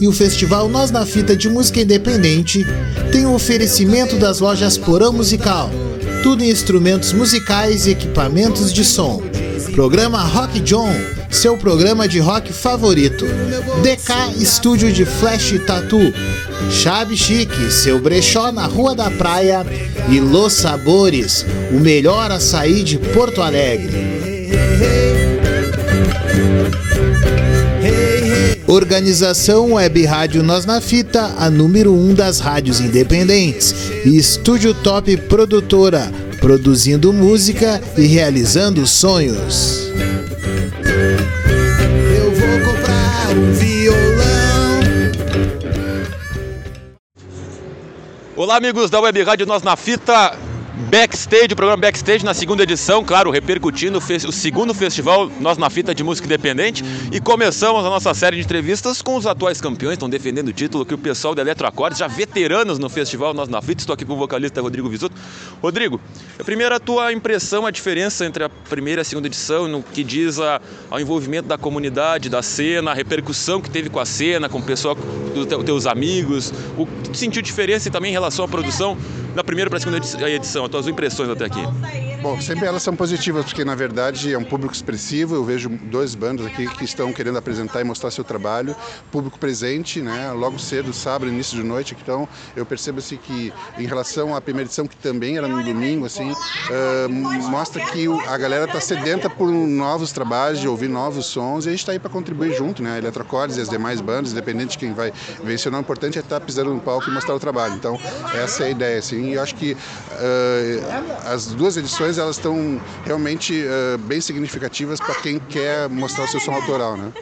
E o festival Nós na Fita de Música Independente tem o oferecimento das lojas Porão Musical, tudo em instrumentos musicais e equipamentos de som. Programa Rock John, seu programa de rock favorito. DK Estúdio de Flash Tattoo. Chave Chique, seu brechó na Rua da Praia. E Los Sabores, o melhor açaí de Porto Alegre. Organização Web Rádio Nós na Fita, a número 1 um das rádios independentes. E Estúdio Top Produtora, produzindo música e realizando sonhos. Eu vou comprar um violão. Olá, amigos da Web Rádio Nós na Fita. Backstage, o programa Backstage na segunda edição, claro, repercutindo o segundo festival Nós na Fita de Música Independente e começamos a nossa série de entrevistas com os atuais campeões, estão defendendo o título que o pessoal da Eletroacordes, já veteranos no festival Nós na Fita, estou aqui com o vocalista Rodrigo Visuto. Rodrigo, a primeira a tua impressão, a diferença entre a primeira e a segunda edição no que diz a, ao envolvimento da comunidade, da cena, a repercussão que teve com a cena, com o pessoal, dos teus amigos, o que tu sentiu diferença e também em relação à produção da primeira para a segunda edição, as impressões até aqui? Bom, sempre elas são positivas, porque na verdade é um público expressivo. Eu vejo dois bandos aqui que estão querendo apresentar e mostrar seu trabalho. Público presente, né? Logo cedo, sábado, início de noite. Então, eu percebo assim que, em relação à primeira edição, que também era no domingo, assim, uh, mostra que a galera está sedenta por novos trabalhos, de ouvir novos sons, e a gente está aí para contribuir junto, né? Eletrocordes e as demais bandas, independente de quem vai vencer, o importante é estar tá pisando no palco e mostrar o trabalho. Então, essa é a ideia, assim. E eu acho que uh, as duas edições elas estão realmente uh, bem significativas para quem quer mostrar o seu som autoral, né?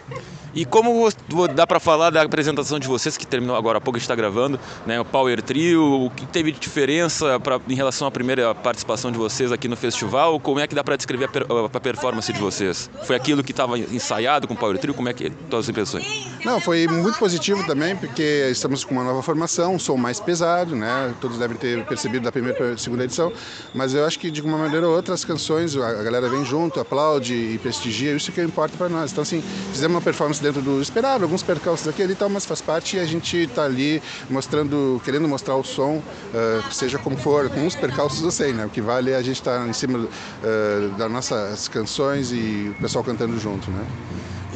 E como dá para falar da apresentação de vocês, que terminou agora há pouco, a gente está gravando, né, o Power Trio, o que teve de diferença pra, em relação à primeira participação de vocês aqui no festival? Como é que dá para descrever a, per, a, performance de vocês? Foi aquilo que estava ensaiado com o Power Trio? Como é que todas as impressões? Não, foi muito positivo também, porque estamos com uma nova formação, um som mais pesado, né? Todos devem ter percebido da primeira para a segunda edição, mas eu acho que de uma maneira ou outra as canções, a galera vem junto, aplaude e prestigia, isso que importa para nós. Então, assim, fizemos uma performance dentro do esperado, alguns percalços aqui e tal, mas faz parte e a gente está ali mostrando, querendo mostrar o som, uh, seja como for, com uns percalços eu sei, né? O que vale é a gente estar tá em cima uh, das nossas canções e o pessoal cantando junto, né?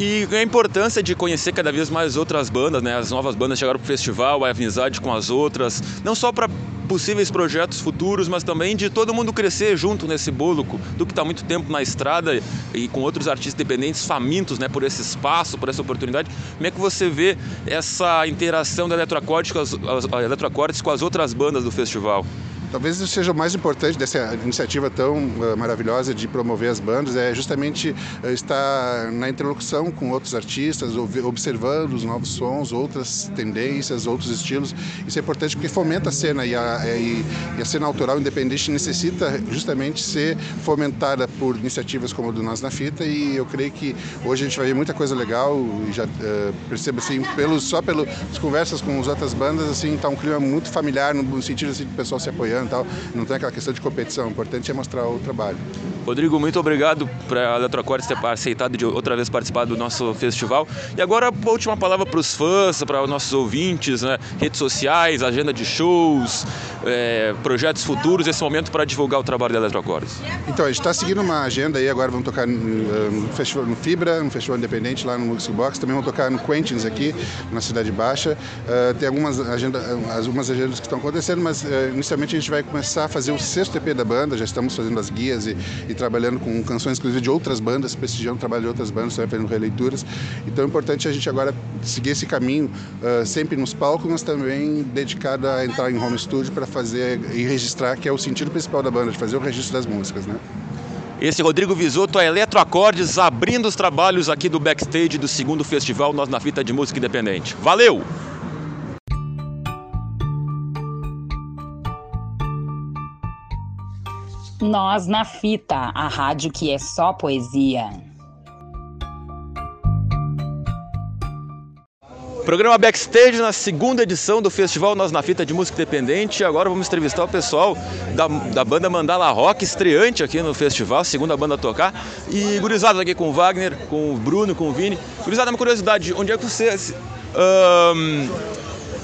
E a importância de conhecer cada vez mais outras bandas, né? As novas bandas chegaram para o festival, a amizade com as outras, não só para possíveis projetos futuros, mas também de todo mundo crescer junto nesse bolo, do que está muito tempo na estrada e com outros artistas independentes famintos né, por esse espaço, por essa oportunidade. Como é que você vê essa interação da Eletroacordes com as, as, com as outras bandas do festival? Talvez seja o mais importante dessa iniciativa tão uh, maravilhosa de promover as bandas é justamente uh, estar na interlocução com outros artistas, observando os novos sons, outras tendências, outros estilos. Isso é importante porque fomenta a cena e a, e, e a cena autoral independente necessita justamente ser fomentada por iniciativas como a do Nós na Fita e eu creio que hoje a gente vai ver muita coisa legal e já uh, percebo assim, pelo, só pelas conversas com as outras bandas, assim, está um clima muito familiar no sentido assim, do pessoal se apoiando tal. Não tem aquela questão de competição. O importante é mostrar o trabalho. Rodrigo, muito obrigado para a Eletrocortes ter aceitado de outra vez participar do nosso festival. E agora a última palavra para os fãs, para os nossos ouvintes, né? redes sociais, agenda de shows, é, projetos futuros, esse momento para divulgar o trabalho da Eletrocortes. Então, a gente está seguindo uma agenda aí, agora vamos tocar no, no, festival, no Fibra, no Festival Independente lá no Music Box, também vamos tocar no Quentins aqui, na Cidade Baixa. Uh, tem algumas, agenda, algumas agendas que estão acontecendo, mas uh, inicialmente a gente vai começar a fazer o sexto EP da banda, já estamos fazendo as guias e, e trabalhando com canções, inclusive, de outras bandas, prestigiando o trabalho de outras bandas, também fazendo releituras. Então é importante a gente agora seguir esse caminho, uh, sempre nos palcos, mas também dedicado a entrar em home studio para fazer e registrar, que é o sentido principal da banda, de fazer o registro das músicas, né? Esse Rodrigo Visoto é Eletroacordes, abrindo os trabalhos aqui do backstage do segundo festival Nós na Fita de Música Independente. Valeu! Nós na Fita, a rádio que é só poesia. Programa Backstage na segunda edição do Festival Nós na Fita de Música Independente. Agora vamos entrevistar o pessoal da, da banda Mandala Rock, estreante aqui no festival, segunda banda a tocar. E gurizada aqui com o Wagner, com o Bruno, com o Vini. Gurizada, uma curiosidade, onde é que você Um,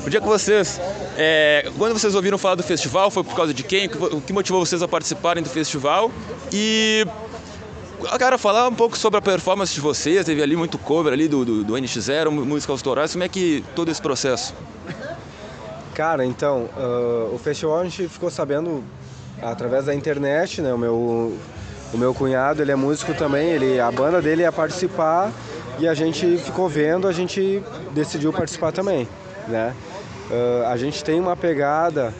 o dia que vocês. É, quando vocês ouviram falar do festival, foi por causa de quem? O que motivou vocês a participarem do festival? E. Cara, falar um pouco sobre a performance de vocês, teve ali muito cover ali do, do, do NX0, músicas autorais, como é que todo esse processo? Cara, então, uh, o festival a gente ficou sabendo através da internet, né? O meu, o meu cunhado, ele é músico também, ele, a banda dele ia participar e a gente ficou vendo, a gente decidiu participar também, né? Uh, a gente tem uma pegada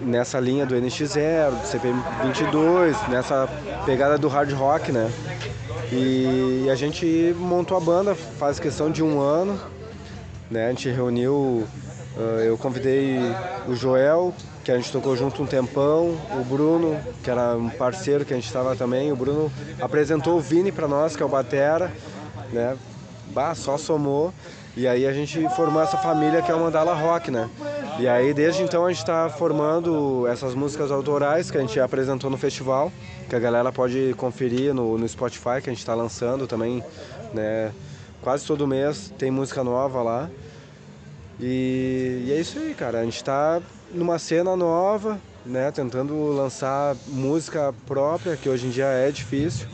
nessa linha do NX0, do CPM22, nessa pegada do hard rock, né? E a gente montou a banda faz questão de um ano, né? A gente reuniu, uh, eu convidei o Joel, que a gente tocou junto um tempão, o Bruno, que era um parceiro que a gente estava também, o Bruno apresentou o Vini para nós, que é o batera, né? Bah, só somou. E aí a gente formou essa família que é o Mandala Rock, né? E aí desde então a gente está formando essas músicas autorais que a gente apresentou no festival, que a galera pode conferir no, no Spotify, que a gente está lançando também, né? Quase todo mês tem música nova lá. E, e é isso aí, cara. A gente está numa cena nova, né? Tentando lançar música própria, que hoje em dia é difícil.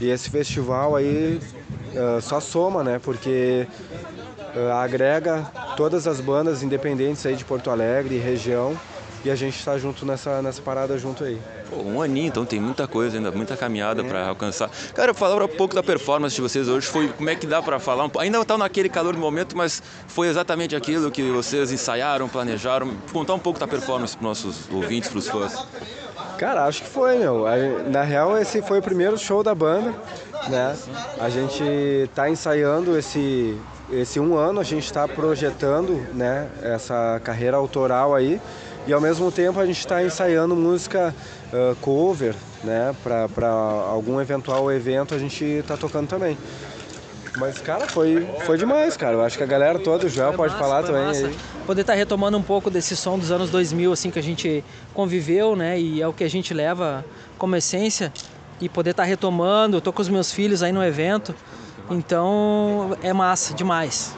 E esse festival aí uh, só soma, né? Porque uh, agrega todas as bandas independentes aí de Porto Alegre e região e a gente está junto nessa, nessa parada junto aí. Pô, um aninho, então tem muita coisa ainda, muita caminhada é. para alcançar. Cara, falar um pouco da performance de vocês hoje, foi como é que dá para falar? Ainda está naquele calor do momento, mas foi exatamente aquilo que vocês ensaiaram, planejaram. Contar um pouco da performance para nossos ouvintes, para os fãs. Cara, acho que foi, meu. Na real, esse foi o primeiro show da banda, né? A gente está ensaiando esse esse um ano a gente está projetando né, essa carreira autoral aí e ao mesmo tempo a gente está ensaiando música uh, cover né, para algum eventual evento a gente está tocando também. Mas, cara, foi, foi demais, cara. Eu acho que a galera toda, o Joel pode massa, falar também. Poder estar tá retomando um pouco desse som dos anos 2000, assim, que a gente conviveu, né? E é o que a gente leva como essência. E poder estar tá retomando. Eu tô com os meus filhos aí no evento. Então é massa demais.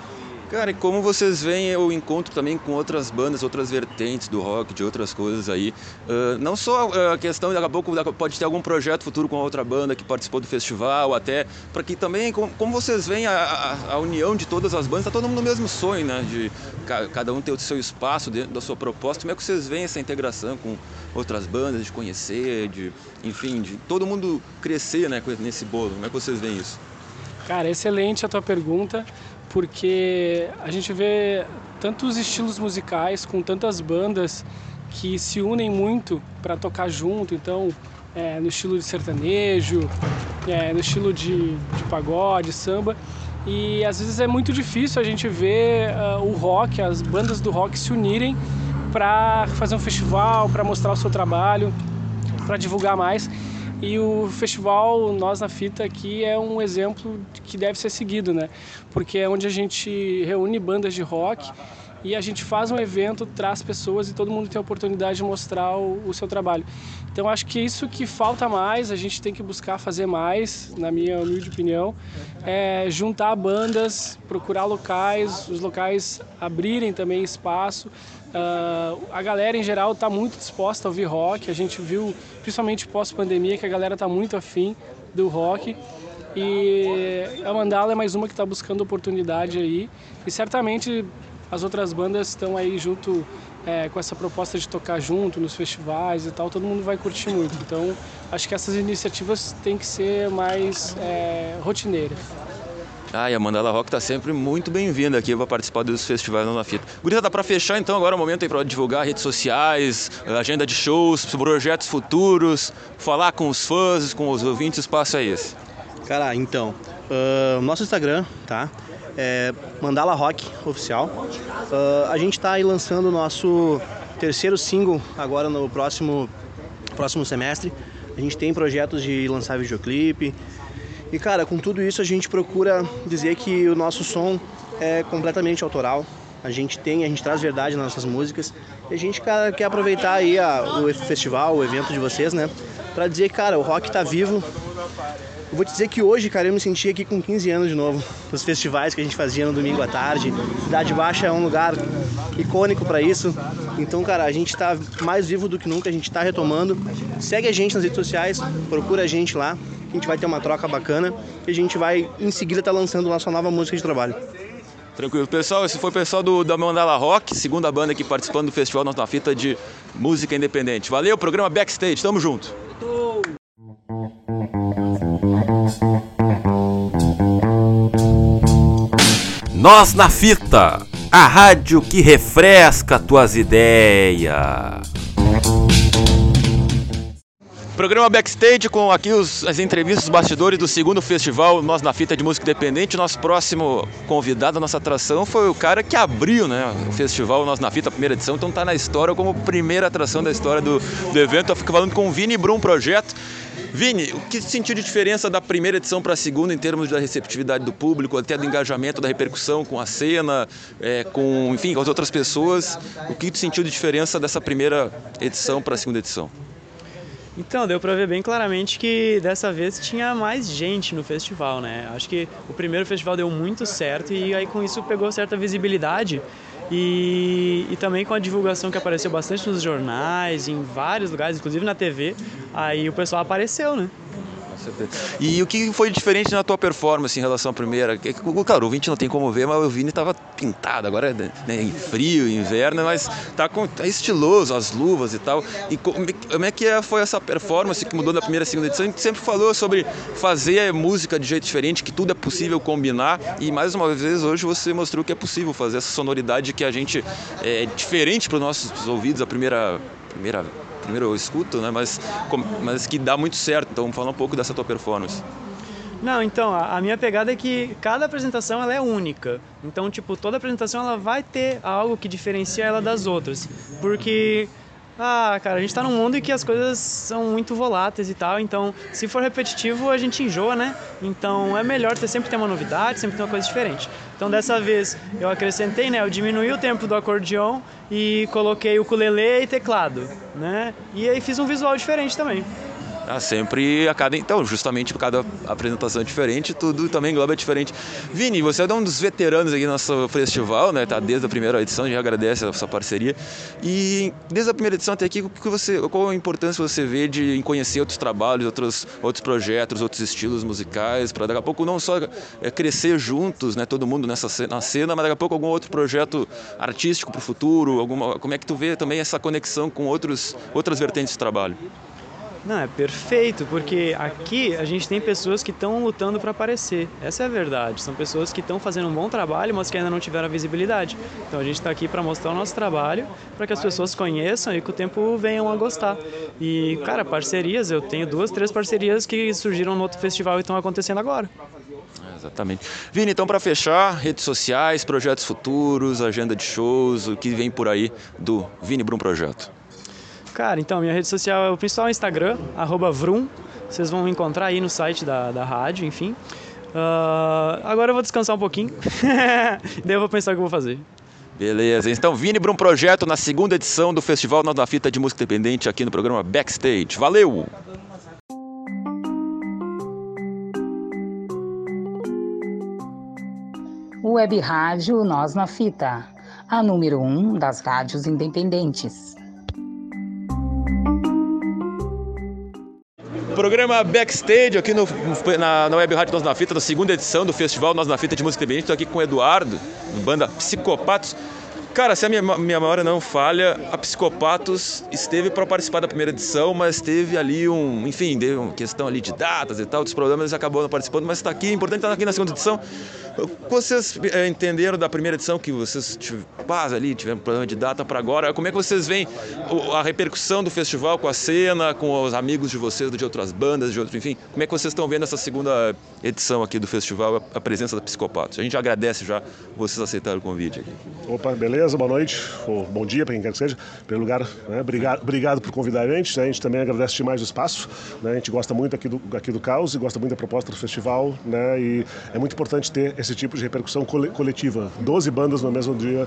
Cara, e como vocês veem o encontro também com outras bandas, outras vertentes do rock, de outras coisas aí? Uh, não só a questão, daqui a pouco pode ter algum projeto futuro com outra banda que participou do festival, até para que também, como, como vocês veem a, a, a, união de todas as bandas, tá todo mundo no mesmo sonho, né? De cada um ter o seu espaço dentro da sua proposta. Como é que vocês veem essa integração com outras bandas, de conhecer, de, enfim, de todo mundo crescer né, nesse bolo? Como é que vocês veem isso? Cara, excelente a tua pergunta, porque a gente vê tantos estilos musicais com tantas bandas que se unem muito para tocar junto, então é, no estilo de sertanejo, é, no estilo de, de pagode, samba. E às vezes é muito difícil a gente ver uh, o rock, as bandas do rock se unirem para fazer um festival, para mostrar o seu trabalho, para divulgar mais. E o festival Nós na Fita aqui é um exemplo que deve ser seguido, né? Porque é onde a gente reúne bandas de rock e a gente faz um evento, traz pessoas e todo mundo tem a oportunidade de mostrar o, o, seu trabalho. Então acho que isso que falta mais, a gente tem que buscar fazer mais, na minha humilde opinião, é juntar bandas, procurar locais, os locais abrirem também espaço Uh, a galera em geral está muito disposta a ouvir rock. A gente viu, principalmente pós-pandemia, que a galera está muito afim do rock. E a Mandala é mais uma que está buscando oportunidade aí. E certamente as outras bandas estão aí junto é, com essa proposta de tocar junto nos festivais e tal. Todo mundo vai curtir muito. Então acho que essas iniciativas têm que ser mais é, rotineiras. Ah, e a Mandala Rock está sempre muito bem-vinda aqui para participar dos festivais na Fita. Gurita, dá para fechar então agora o momento aí para divulgar redes sociais, agenda de shows, projetos futuros, falar com os fãs, com os ouvintes, o espaço é esse. Cara, então, uh, nosso Instagram, tá? É Mandala Rock Oficial. Uh, a gente está aí lançando o nosso terceiro single agora no próximo, próximo semestre. A gente tem projetos de lançar videoclipe, e cara, com tudo isso a gente procura dizer que o nosso som é completamente autoral. A gente tem, a gente traz verdade nas nossas músicas. E a gente cara, quer aproveitar aí a, o festival, o evento de vocês, né? Pra dizer cara, o rock tá vivo. Eu vou te dizer que hoje, cara, eu me senti aqui com 15 anos de novo. Nos festivais que a gente fazia no domingo à tarde. Cidade Baixa é um lugar icônico para isso. Então, cara, a gente tá mais vivo do que nunca, a gente tá retomando. Segue a gente nas redes sociais, procura a gente lá. A gente vai ter uma troca bacana e a gente vai em seguida estar tá lançando nossa nova música de trabalho. Tranquilo. Pessoal, esse foi o pessoal do, da Mandala Rock, segunda banda aqui participando do festival Nós na Fita de Música Independente. Valeu, programa Backstage, tamo junto. Nós na Fita, a rádio que refresca tuas ideias. Programa Backstage com aqui os, as entrevistas, os bastidores do segundo festival Nós na Fita de Música Independente. Nosso próximo convidado, nossa atração, foi o cara que abriu né, o festival Nós na Fita, a primeira edição. Então está na história como primeira atração da história do, do evento. Eu fico falando com o Vini Brum Projeto. Vini, o que sentiu de diferença da primeira edição para a segunda em termos da receptividade do público, até do engajamento, da repercussão com a cena, é, com, enfim, com as outras pessoas? O que tu sentiu de diferença dessa primeira edição para a segunda edição? Então, deu para ver bem claramente que dessa vez tinha mais gente no festival, né? Acho que o primeiro festival deu muito certo e aí com isso pegou certa visibilidade e, e também com a divulgação que apareceu bastante nos jornais, em vários lugares, inclusive na TV, aí o pessoal apareceu, né? E o que foi diferente na tua performance em relação à primeira? Claro, o Vini não tem como ver, mas o Vini estava pintado, agora é né, em frio, inverno, mas tá, com, tá estiloso, as luvas e tal. E como, é que é, foi essa performance que mudou da primeira e segunda edição? A gente sempre falou sobre fazer música de jeito diferente, que tudo é possível combinar. E mais uma vez hoje você mostrou que é possível fazer essa sonoridade que a gente é diferente para os nossos ouvidos. A primeira primeira primeiro eu escuto, né? Mas, mas que dá muito certo. Então fala um pouco dessa tua performance. Não, então, a, minha pegada é que cada apresentação ela é única. Então, tipo, toda apresentação ela vai ter algo que diferencia ela das outras. Porque ah, cara, a gente tá num mundo em que as coisas são muito voláteis e tal, então se for repetitivo a gente enjoa, né? Então é melhor ter sempre ter uma novidade, sempre ter uma coisa diferente. Então dessa vez eu acrescentei, né? Eu diminuí o tempo do acordeão e coloquei o ukulele e teclado, né? E aí fiz um visual diferente também. Ah, sempre a cada. Então, justamente por cada apresentação é diferente, tudo também engloba é diferente. Vini, você é um dos veteranos aqui no nosso festival, né? Tá desde a primeira edição, gente agradece a sua parceria. E desde a primeira edição até aqui, que você, qual a importância você vê de conhecer outros trabalhos, outros, outros projetos, outros estilos musicais, para daqui a pouco não só é, crescer juntos, né? Todo mundo nessa na cena, mas daqui a pouco algum outro projeto artístico para o futuro, alguma, como é que tu vê também essa conexão com outros, outras vertentes de trabalho? Não, é perfeito, porque aqui a gente tem pessoas que estão lutando para aparecer. Essa é a verdade. São pessoas que estão fazendo um bom trabalho, mas que ainda não tiveram a visibilidade. Então a gente está aqui para mostrar o nosso trabalho, para que as pessoas conheçam e com o tempo venham a gostar. E, cara, parcerias, eu tenho duas, três parcerias que surgiram no outro festival e estão acontecendo agora. Exatamente. Vini, então para fechar, redes sociais, projetos futuros, agenda de shows, o que vem por aí do Vini Brum Projeto. Cara, então, minha rede social é o principal Instagram, arroba Vrum. Vocês vão me encontrar aí no site da, da rádio, enfim. Uh, agora eu vou descansar um pouquinho. Daí eu vou pensar o que eu vou fazer. Beleza, então Vini Brum Projeto na segunda edição do Festival Nós da Fita de Música Independente aqui no programa Backstage. Valeu! Web Rádio Nós na Fita, a número um das rádios independentes. Programa Backstage aqui no, na, na Web Rádio Nós na Fita, da segunda edição do Festival Nós na Fita de Música Independente. Estou aqui com o Eduardo, banda Psicopatos. Cara, se a minha, minha memória não falha, a Psicopatos esteve para participar da primeira edição, mas teve ali um, enfim, deu uma questão ali de datas e tal, dos problemas, acabou não participando, mas está aqui, é importante estar aqui na segunda edição. Vocês é, entenderam da primeira edição que vocês paz ali tiveram problema de data para agora? Como é que vocês veem a repercussão do festival com a cena, com os amigos de vocês de outras bandas, de outros, enfim? Como é que vocês estão vendo essa segunda edição aqui do festival, a presença da Psicopatos? A gente agradece já vocês aceitarem o convite aqui. Opa, beleza? Beleza? Boa noite, ou bom dia para quem quer que seja. Pelo lugar, né? obrigado, obrigado por convidar a gente. Né? A gente também agradece demais o espaço. Né? A gente gosta muito aqui do, aqui do Caos e gosta muito da proposta do festival. Né? E é muito importante ter esse tipo de repercussão coletiva. Doze bandas no mesmo dia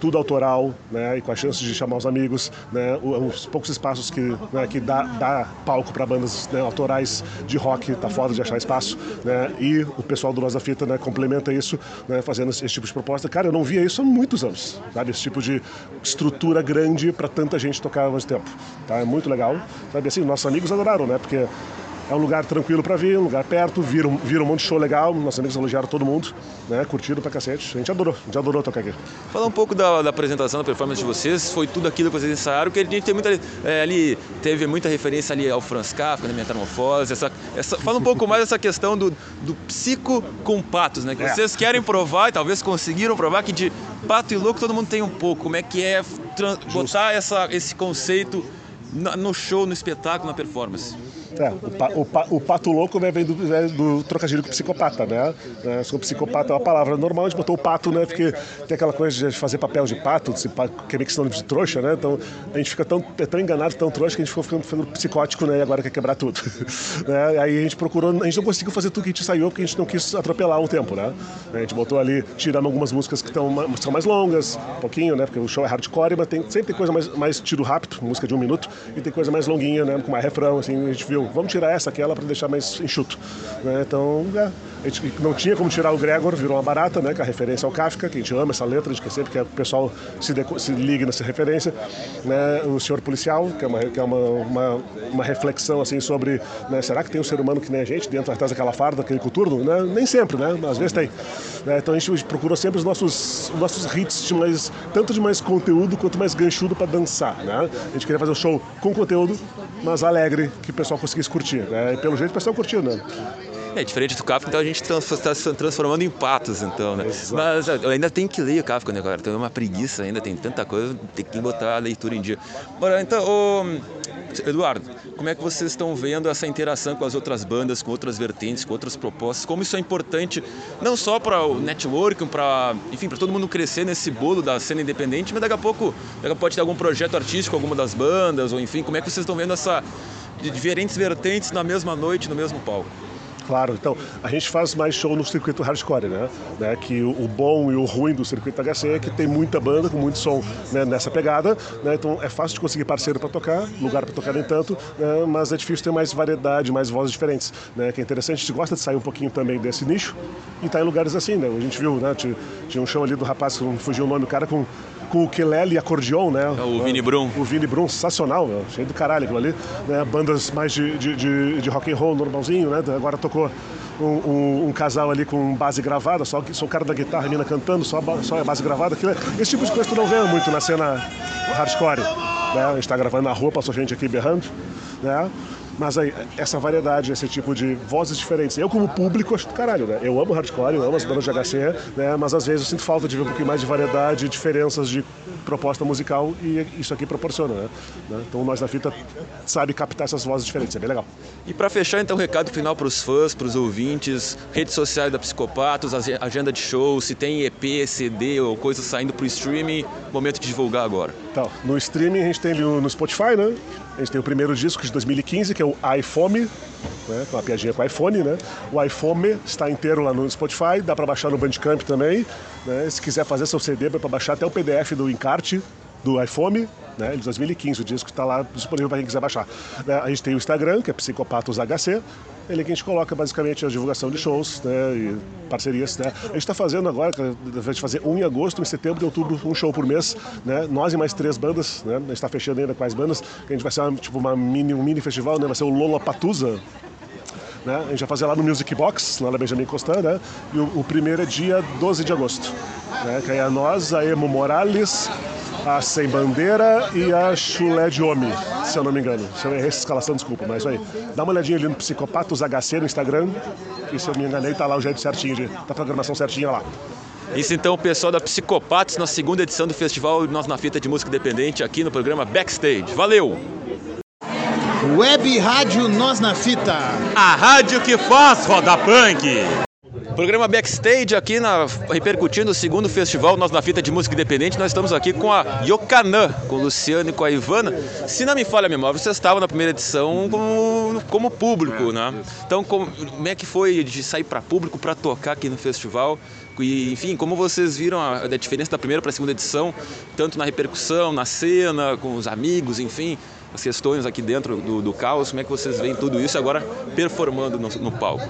tudo autoral, né, e com a chance de chamar os amigos, né, os poucos espaços que, né, que dá, dá palco para bandas né, autorais de rock, tá foda de achar espaço, né, e o pessoal do Nossa Fita, né, complementa isso, né, fazendo esse, esse tipo de proposta. Cara, eu não via isso há muitos anos, sabe, esse tipo de estrutura grande para tanta gente tocar ao mesmo tempo, tá, é muito legal, sabe, assim, nossos amigos adoraram, né, porque é um lugar tranquilo para vir, um lugar perto, vira um, vira um monte de show legal, nossos amigos elogiaram todo mundo, né? Curtido pra cacete. A gente adorou, a gente adorou tocar aqui. Fala um pouco da, da apresentação, da performance de vocês, foi tudo aquilo que vocês ensaiaram, que a gente tem muita, é, ali, teve muita referência ali ao Franz Kafka, na né, Metamorfose, essa, essa, fala um pouco mais dessa questão do, do psico com patos, né? Que é. vocês querem provar e talvez conseguiram provar que de pato e louco todo mundo tem um pouco. Como é que é botar essa, esse conceito no show, no espetáculo, na performance? É, o, pa, o, pa, o, pato louco né, vem do, vem do trocadilho com psicopata, né? É, sou psicopata é uma palavra normal, a gente botou o pato, né? Porque tem aquela coisa de fazer papel de pato, de, é meio que sinônimo de trouxa, né? Então a gente fica tão, é tão enganado, tão trouxa, que a gente ficou ficando, ficando psicótico, né? E agora quer quebrar tudo. né? Aí a gente procurou, a gente não conseguiu fazer tudo que a gente saiu, porque a gente não quis atropelar o tempo, né? A gente botou ali, tirando algumas músicas que tão, são mais longas, um pouquinho, né? Porque o show é hardcore, mas tem, sempre tem coisa mais, mais tiro rápido, música de um minuto, e tem coisa mais longuinha, né? Com mais refrão, assim, a gente viu, vamos tirar essa, aquela para deixar mais enxuto. Né? Então, é, a gente não tinha como tirar o Gregor, virou uma barata, né? Que é a referência ao Kafka, que a gente ama essa letra, a gente quer sempre que o pessoal se, se ligue nessa referência. Né? O Senhor Policial, que é uma, que é uma, uma, uma reflexão assim sobre, né? será que tem um ser humano que nem a gente dentro atrás daquela farda, daquele coturno? Né? Nem sempre, né? Às vezes tem. Né? Então a gente procurou sempre os nossos, os nossos hits de mais, tanto de mais conteúdo quanto mais ganchudo para dançar, né? A gente queria fazer um show com conteúdo, mas alegre, que o pessoal conseguisse curtir. Né? E pelo jeito o pessoal curtiu, né? É diferente do Kafka, então a gente está se transformando em patos, então, né? Mas eu ainda tenho que ler o Kafka, né, cara? Tem uma preguiça ainda, tem tanta coisa, tem que botar a leitura em dia. Bora, então, Eduardo, como é que vocês estão vendo essa interação com as outras bandas, com outras vertentes, com outras propostas? Como isso é importante, não só para o network, para, enfim, para todo mundo crescer nesse bolo da cena independente, mas daqui a pouco, daqui a pouco pode ter algum projeto artístico, alguma das bandas, ou enfim, como é que vocês estão vendo essa diferentes vertentes na mesma noite, no mesmo palco? Claro, então a gente faz mais show no circuito hardcore, né? né? Que o, o, bom e o ruim do circuito HC é que tem muita banda com muito som né? nessa pegada, né? Então é fácil de conseguir parceiro para tocar, lugar para tocar nem tanto, né? mas é difícil ter mais variedade, mais vozes diferentes, né? Que é interessante, a gente gosta de sair um pouquinho também desse nicho e tá em lugares assim, né? A gente viu, né? Tinha um show ali do rapaz, que não fugiu o nome do cara, com com o Kelele e acordeon, né? É o Vini Brum. O Vini Brum, sensacional, meu, cheio do caralho aquilo ali. Né? Bandas mais de, de, de, de rock and roll normalzinho, né? Agora tocou um, um, um, casal ali com base gravada, só, só o cara da guitarra, a mina cantando, só, só a base gravada. Aquilo, é, esse tipo de coisa tu não vê muito na cena hardcore. Né? A gente tá gravando na rua, passou gente aqui berrando. Né? Mas aí, essa variedade, esse tipo de vozes diferentes. Eu, como público, acho do caralho, né? Eu amo hardcore, eu amo as bandas de HC, né? Mas às vezes eu sinto falta de ver um pouquinho mais de variedade, diferenças de proposta musical e isso aqui proporciona, né? né? Então nós da fita sabe captar essas vozes diferentes, é bem legal. E para fechar, então, o recado final para os fãs, para os ouvintes, redes sociais da Psicopatos, agenda de shows, se tem EP, CD ou coisa saindo para o streaming, momento de divulgar agora. Então, no streaming a gente tem no Spotify, né? A gente tem o primeiro disco de 2015, que é o iPhone, né, uma piadinha com o iPhone, né? O iPhone está inteiro lá no Spotify, dá para baixar no Bandcamp também. Né? Se quiser fazer seu CD, dá para baixar até o PDF do encarte do iPhone, né, de 2015, o disco está lá disponível para quem quiser baixar. Né, a gente tem o Instagram, que é PsicopatosHC, ele é que a gente coloca basicamente a divulgação de shows né, e parcerias. Né. A gente está fazendo agora, a gente fazer um em agosto, em setembro e outubro, um show por mês. Né, nós e mais três bandas, né, a gente está fechando ainda com as bandas, a gente vai ser uma, tipo uma mini, um mini festival, né, vai ser o Lollapatusa, né? A gente vai fazer lá no Music Box, lá na Benjamin Constant, né? E o, o, primeiro é dia 12 de agosto. Né? Que aí é nós, a Emo Morales, a Sem Bandeira e a Chulé de Homem, se eu não me engano. Se eu errei essa escalação, desculpa, mas aí. Dá uma olhadinha ali no Psicopatos HC no Instagram, e se eu me enganei, tá lá o jeito certinho, de, tá a programação certinha lá. Isso então, o pessoal da Psicopatos na segunda edição do festival Nós na Fita de Música Independente aqui no programa Backstage. Valeu! Web Rádio Nós na Fita. A rádio que faz roda punk. Programa Backstage aqui na, repercutindo o segundo festival Nós na Fita de Música Independente. Nós estamos aqui com a Yokanã, com o Luciano e com a Ivana. Se não me falha a memória, você estava na primeira edição como, como público, né? Então, como, como é que foi de sair para público para tocar aqui no festival? E, enfim, como vocês viram a, a diferença da primeira para a segunda edição, tanto na repercussão, na cena, com os amigos, enfim, as questões aqui dentro do, do caos, como é que vocês veem tudo isso agora performando no, no palco?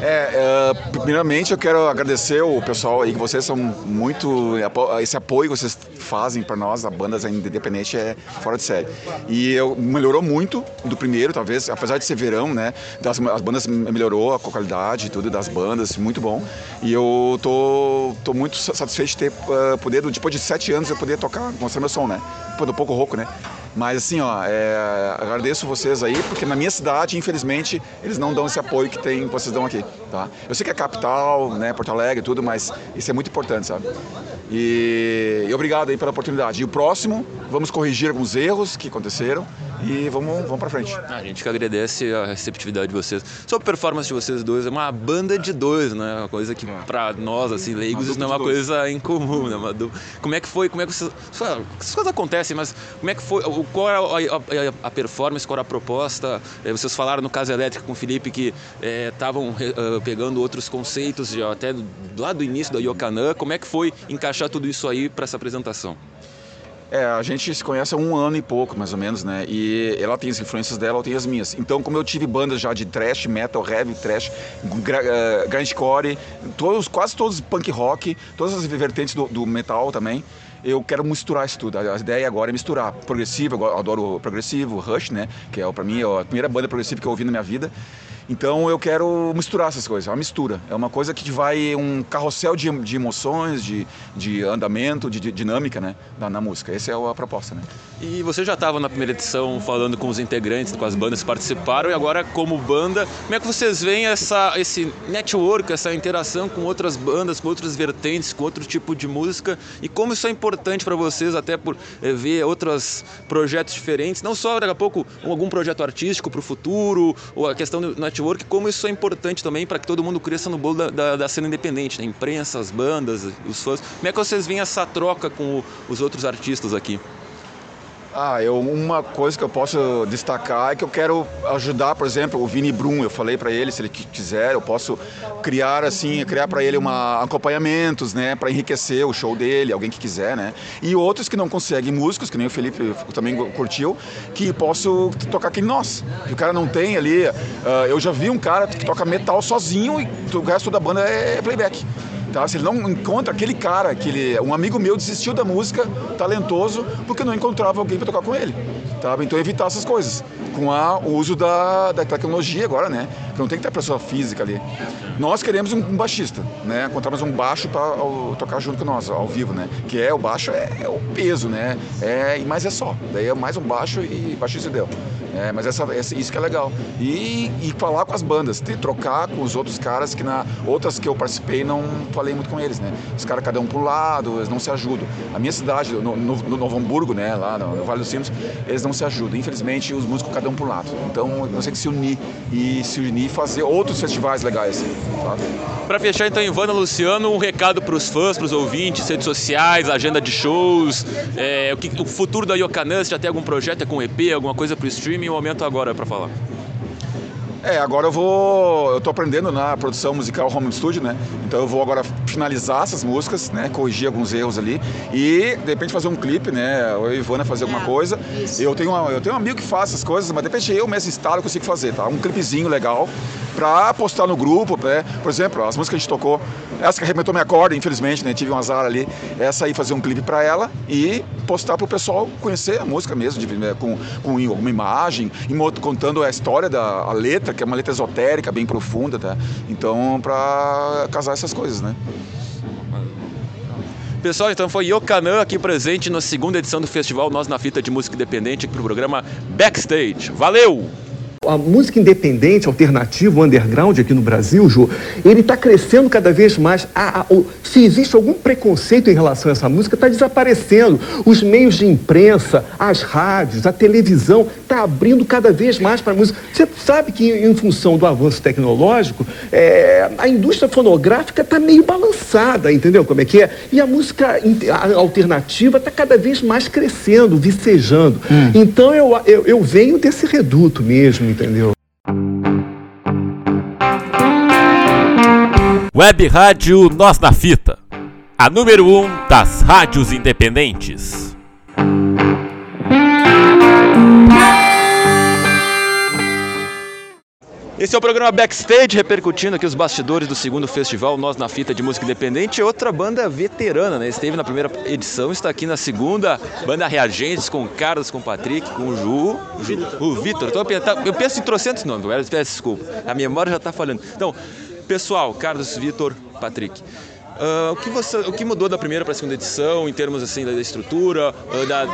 É, é, primeiramente eu quero agradecer o pessoal aí, que vocês são muito. Esse apoio que vocês fazem para nós, a banda independente, é fora de série. E eu, melhorou muito do primeiro, talvez, apesar de ser verão, né? Das, as bandas melhorou a qualidade tudo das bandas, muito bom. E eu tô, tô muito satisfeito de ter, uh, poder, depois de sete anos, eu poder tocar, mostrar meu som, né? Depois do pouco rouco, né? Mas assim, ó, é, agradeço vocês aí, porque na minha cidade, infelizmente, eles não dão esse apoio que tem, vocês dão aqui, tá? Eu sei que é capital, né, Porto Alegre e tudo, mas isso é muito importante, sabe? E, e obrigado aí pela oportunidade. E o próximo, vamos corrigir alguns erros que aconteceram e vamos, vamos para frente. A gente que agradece a receptividade de vocês. Sobre a performance de vocês dois, é uma banda de dois, né? Uma coisa que para nós, assim, leigos, isso não é uma coisa incomum, né? Uma Como é que foi, como é que vocês... Essas coisas acontecem, mas como é que foi, qual era a, a, a performance, qual era a proposta? É, vocês falaram no caso elétrico com o Felipe que estavam é, pegando outros conceitos já até lá do início da Yokanã. Como é que foi encaixar tudo isso aí para essa apresentação? É, a gente se conhece há um ano e pouco, mais ou menos, né? E ela tem as influências dela, eu tenho as minhas. Então, como eu tive bandas já de thrash, metal, heavy, thrash, uh, grindcore, todos, quase todos punk rock, todas as vertentes do, do metal também, eu quero misturar isso tudo. A ideia agora é misturar progressivo, eu adoro progressivo, Rush, né? Que é para mim é a primeira banda progressiva que eu ouvi na minha vida. Então eu quero misturar essas coisas, é uma mistura. É uma coisa que vai um carrossel de, de emoções, de, de andamento, de, de dinâmica né, na, na, música. Essa é a proposta. Né? E você já estava na primeira edição falando com os integrantes, com as bandas que participaram, e agora como banda, como é que vocês veem essa, esse network, essa interação com outras bandas, com outras vertentes, com outro tipo de música, e como isso é importante para vocês, até por é, ver outros projetos diferentes, não só daqui a pouco algum projeto artístico para o futuro, ou a questão do network network, como isso é importante também para que todo mundo cresça no bolo da, da, da, cena independente, né? imprensa, as bandas, os fãs. Como é que vocês veem essa troca com o, os outros artistas aqui? Ah, eu, uma coisa que eu posso destacar é que eu quero ajudar, por exemplo, o Vini Brum. Eu falei para ele, se ele quiser, eu posso criar assim, criar para ele uma acompanhamentos, né, para enriquecer o show dele, alguém que quiser, né. E outros que não conseguem músicos, que nem o Felipe também curtiu, que posso tocar aqui nós. Que o cara não tem ali. Uh, eu já vi um cara que toca metal sozinho e o resto da banda é playback. Tá? Se ele não encontra aquele cara, aquele, um amigo meu desistiu da música, talentoso, porque não encontrava alguém para tocar com ele. Tá? Então evitar essas coisas. Com a, o uso da, da tecnologia agora, né? Que não tem que ter pessoa física ali. Nós queremos um, um baixista, né? Encontramos um baixo para tocar junto com nós, ao vivo, né? Que é o baixo é, é o peso, né? É, mas é só. Daí é mais um baixo e baixista deu. É, mas essa, essa, isso que é legal. E, e falar com as bandas, ter, trocar com os outros caras que na outras que eu participei não falei muito com eles, né? Os caras cada um pro lado, eles não se ajudam. A minha cidade, no, no, no Novo Hamburgo, né, lá no, no, Vale dos Sinos, eles não se ajudam. Infelizmente, os músicos cada um pro lado. Então, nós temos que se unir e se unir e fazer outros festivais legais, sabe? Para fechar, então, Ivana Luciano, um recado para os fãs, para os ouvintes, redes sociais, agenda de shows, é, o, que, o futuro da Yokanã, se já tem algum projeto, é com EP, alguma coisa para o streaming, o momento agora para falar. É, agora eu vou. Eu tô aprendendo na produção musical Home Studio, né? Então eu vou agora finalizar essas músicas, né? Corrigir alguns erros ali e de repente fazer um clipe, né? Eu e a Ivana fazer alguma é, coisa. Isso. Eu tenho, uma, eu tenho um amigo que faz essas coisas, mas de repente eu mesmo instalo e consigo fazer, tá? Um clipezinho legal pra postar no grupo, né? Por exemplo, as músicas que a gente tocou, essa que arrebentou minha corda, infelizmente, né? Tive um azar ali. Essa aí fazer um clipe pra ela e postar pro pessoal conhecer a música mesmo, de, né? com, com alguma imagem, contando a história da a letra que é uma letra esotérica, bem profunda, tá? Então, para casar essas coisas, né? Pessoal, então foi Yokanã aqui presente na segunda edição do festival Nós na Fita de Música Independente, aqui pro programa Backstage. Valeu! A música independente, alternativa, underground aqui no Brasil, Ju, ele está crescendo cada vez mais. A, a, o, se existe algum preconceito em relação a essa música, está desaparecendo. Os meios de imprensa, as rádios, a televisão, está abrindo cada vez mais para a música. Você sabe que, em, em função do avanço tecnológico, é, a indústria fonográfica está meio balançada, entendeu como é que é? E a música alternativa está cada vez mais crescendo, vicejando. Hum. Então eu, eu, eu venho desse reduto mesmo entendeu? Web Rádio Nós na Fita, a número 1 um das rádios independentes. Esse é o programa Backstage, repercutindo aqui os bastidores do segundo festival Nós na Fita de Música Independente. Outra banda veterana, né? Esteve na primeira edição, está aqui na segunda. Banda Reagentes, com Carlos, com Patrick, com o Ju, Ju o Vitor. Então, eu penso em trocentos nomes, peço desculpa. A memória já está falhando. Então, pessoal, Carlos, Vitor, Patrick. Uh, o, que você, o que mudou da primeira para a segunda edição, em termos assim da estrutura, uh, da,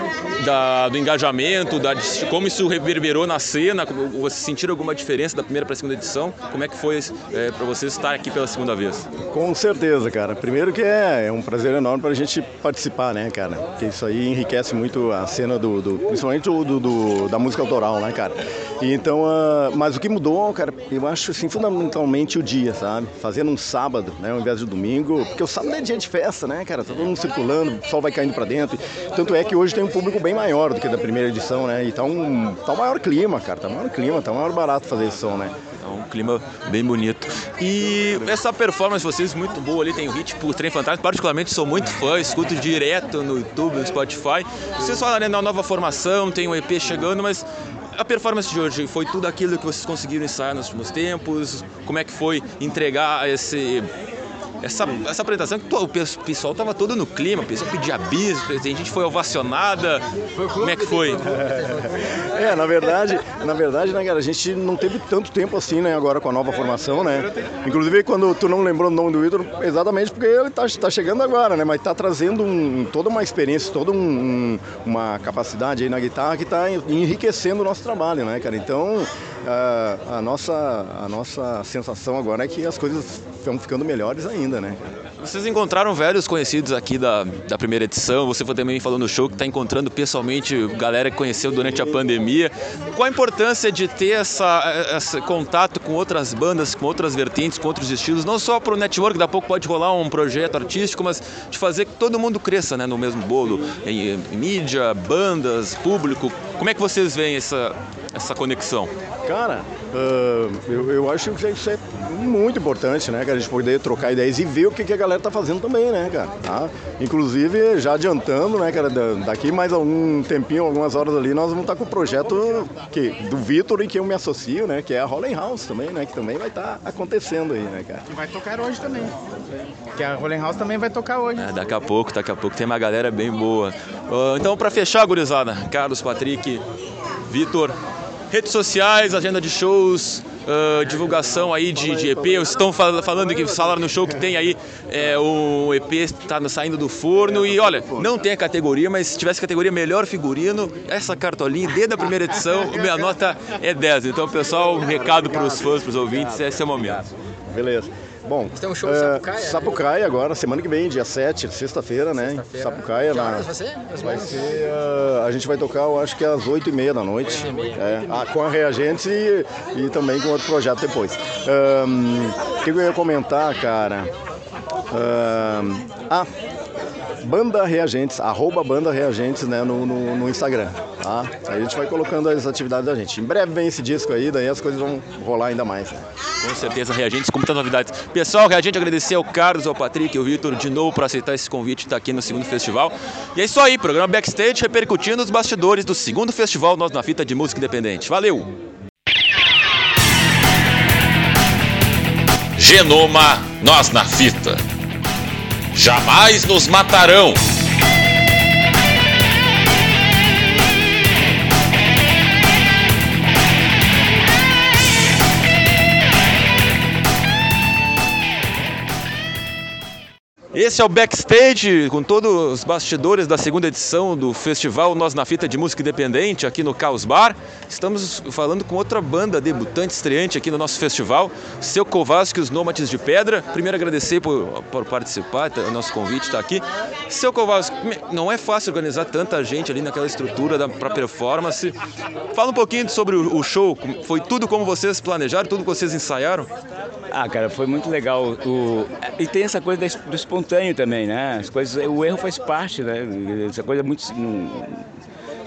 da, do engajamento, da, de como isso reverberou na cena? Você sentiu alguma diferença da primeira para a segunda edição? Como é que foi é, para você estar aqui pela segunda vez? Com certeza, cara. Primeiro que é, é um prazer enorme para a gente participar, né, cara? Porque isso aí enriquece muito a cena do, do principalmente do, do, da música autoral, né, cara? E então, uh, mas o que mudou, cara, eu acho assim fundamentalmente o dia, sabe? Fazendo um sábado, né, ao invés de domingo porque o sábado é dia de festa, né, cara? Tá todo mundo circulando, o sol vai caindo para dentro. Tanto é que hoje tem um público bem maior do que da primeira edição, né? E tá um, tá um maior clima, cara. Tá um maior clima, tá um maior barato fazer som, né? Tá um clima bem bonito. E essa performance de vocês muito boa ali, tem o hit por Trem Fantasma. Particularmente sou muito fã, escuto direto no YouTube, no Spotify. Vocês falaram na nova formação, tem um EP chegando, mas a performance de hoje foi tudo aquilo que vocês conseguiram ensaiar nos últimos tempos? Como é que foi entregar esse essa, essa apresentação que o pessoal tava todo no clima, o pessoal pedia bis, a gente foi ovacionada. Como é que foi? É, na verdade, na verdade, né, cara, a gente não teve tanto tempo assim, né, agora com a nova formação, né? Inclusive quando tu não lembrou o nome do Vitor, exatamente porque ele tá, tá chegando agora, né? Mas tá trazendo um, toda uma experiência, toda um, uma capacidade aí na guitarra que tá enriquecendo o nosso trabalho, né, cara? Então, a, a, nossa, a nossa sensação agora é que as coisas estão ficando melhores ainda, né? Vocês encontraram velhos conhecidos aqui da, da primeira edição, você foi também falando no show que está encontrando pessoalmente galera que conheceu durante a pandemia. Qual a importância de ter essa, esse contato com outras bandas, com outras vertentes, com outros estilos, não só para o network, daqui a pouco pode rolar um projeto artístico, mas de fazer que todo mundo cresça né, no mesmo bolo, em, em mídia, bandas, público. Como é que vocês veem essa, essa conexão? Cara, uh, eu, eu acho que isso é muito importante, né? Que a gente poder trocar ideias e ver o que, que a galera tá fazendo também, né, cara? Tá? Inclusive, já adiantando, né, cara, daqui mais algum tempinho, algumas horas ali, nós vamos estar tá com o projeto que, do Vitor e que eu me associo, né? Que é a Rolling House também, né? Que também vai estar tá acontecendo aí, né, cara? Que vai tocar hoje também. Que a Rolling House também vai tocar hoje. É, daqui a pouco, daqui a pouco tem uma galera bem boa. Uh, então, para fechar, gurizada, Carlos, Patrick, Vitor, redes sociais, agenda de shows, uh, divulgação aí de, de EP. Estão fal falando que falaram no show que tem aí é, o EP está saindo do forno e olha, não tem a categoria, mas se tivesse categoria melhor figurino, essa cartolinha desde a primeira edição, minha nota é 10. Então, pessoal, um recado para os fãs, para os ouvintes, esse é o momento. Beleza. Bom, um show uh, Sapucaia? Sapucaia né? agora, semana que vem, dia 7, sexta-feira, né? Sapucaia. Que na... vai ser? Vai ser uh, a gente vai tocar, eu acho que às 8 e meia da noite. É, ah, com a Reagentes e, e também com outro projeto depois. O que eu ia comentar, cara? ah, Banda Reagentes, arroba Banda Reagentes né, no, no, no, Instagram. Tá? Aí a gente vai colocando as atividades da gente. Em breve vem esse disco aí, daí as coisas vão rolar ainda mais. Né? Com certeza, Reagentes, com muitas novidades. Pessoal, Reagente, agradecer ao Carlos, ao Patrick e ao Vitor de novo por aceitar esse convite de estar aqui no segundo festival. E é isso aí, programa Backstage repercutindo os bastidores do segundo festival Nós na Fita de Música Independente. Valeu! Genoma Nós na Fita. Jamais nos matarão. Esse é o backstage com todos os bastidores da segunda edição do festival Nós na Fita de Música Independente aqui no Caos Bar. Estamos falando com outra banda debutante, estreante aqui no nosso festival, Seu Kovaski, os Nômades de Pedra. Primeiro agradecer por, por participar, tá, o nosso convite está aqui. Seu Kovaski, não é fácil organizar tanta gente ali naquela estrutura para performance. Fala um pouquinho sobre o, o show. Foi tudo como vocês planejaram, tudo que vocês ensaiaram? Ah, cara, foi muito legal. O... E tem essa coisa do espontâneo também, né? As coisas, o erro faz parte, né? Essa coisa muito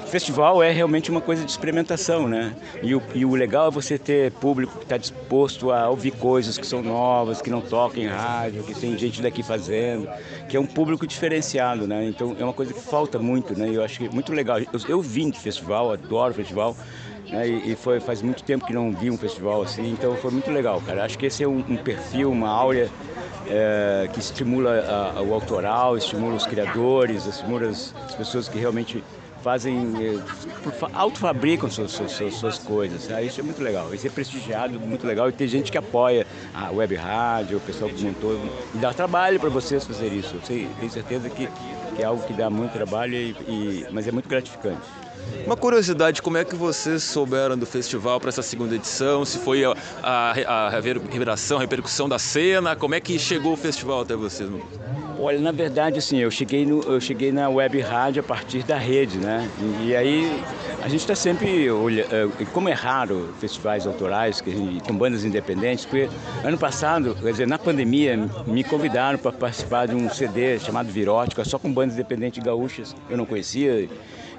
festival é realmente uma coisa de experimentação, né? E o, e o legal é você ter público que está disposto a ouvir coisas que são novas, que não tocam em rádio, que tem gente daqui fazendo, que é um público diferenciado, né? Então é uma coisa que falta muito, né? Eu acho que é muito legal. Eu, eu vim de festival, adoro festival. Né? E, e foi faz muito tempo que não vi um festival assim, então foi muito legal, cara. Acho que esse é um, um perfil, uma áurea é, que estimula a, o autoral, estimula os criadores, estimula as, as pessoas que realmente fazem, eh, autofabricam suas, suas, suas coisas. Né? Isso é muito legal, isso é prestigiado, muito legal. E tem gente que apoia a web rádio, o pessoal que montou. E dá trabalho para vocês fazer isso. Eu sei, tenho certeza que, que é algo que dá muito trabalho, e, e, mas é muito gratificante. Uma curiosidade, como é que vocês souberam do festival para essa segunda edição? Se foi a, a, a reverberação, a repercussão da cena? Como é que chegou o festival até vocês? Olha, na verdade, assim, eu cheguei, no, eu cheguei na web rádio a partir da rede, né? E, e aí a gente está sempre, olha, eh, como é raro festivais autorais gente, com bandas independentes, porque ano passado, quer dizer, na pandemia, me convidaram para participar de um CD chamado Virótica, só com bandas independentes gaúchas, eu não conhecia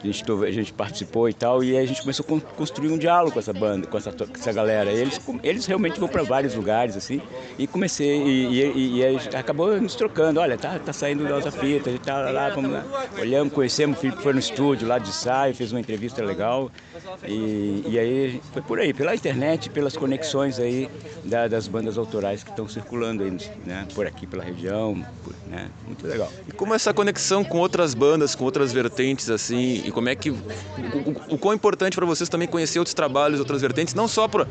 a gente, a gente participou e tal, e a gente começou a construir um diálogo com essa banda, com essa, com essa galera. Eles, eles realmente vão para vários lugares, assim, e comecei, e, e, e acabou nos trocando, olha, tá, tá saindo da nossa fita, a gente tá lá, vamos lá. Olhamos, conhecemos, o Felipe foi no estúdio lá de ensaio, fez uma entrevista legal, e, e aí foi por aí, pela internet, pelas conexões aí da, das bandas autorais que estão circulando aí, né, por aqui, pela região, por, né, muito legal. E como essa conexão com outras bandas, com outras vertentes, assim, e como é que. O, o, o quão importante para vocês também conhecer outros trabalhos, outras vertentes, não só para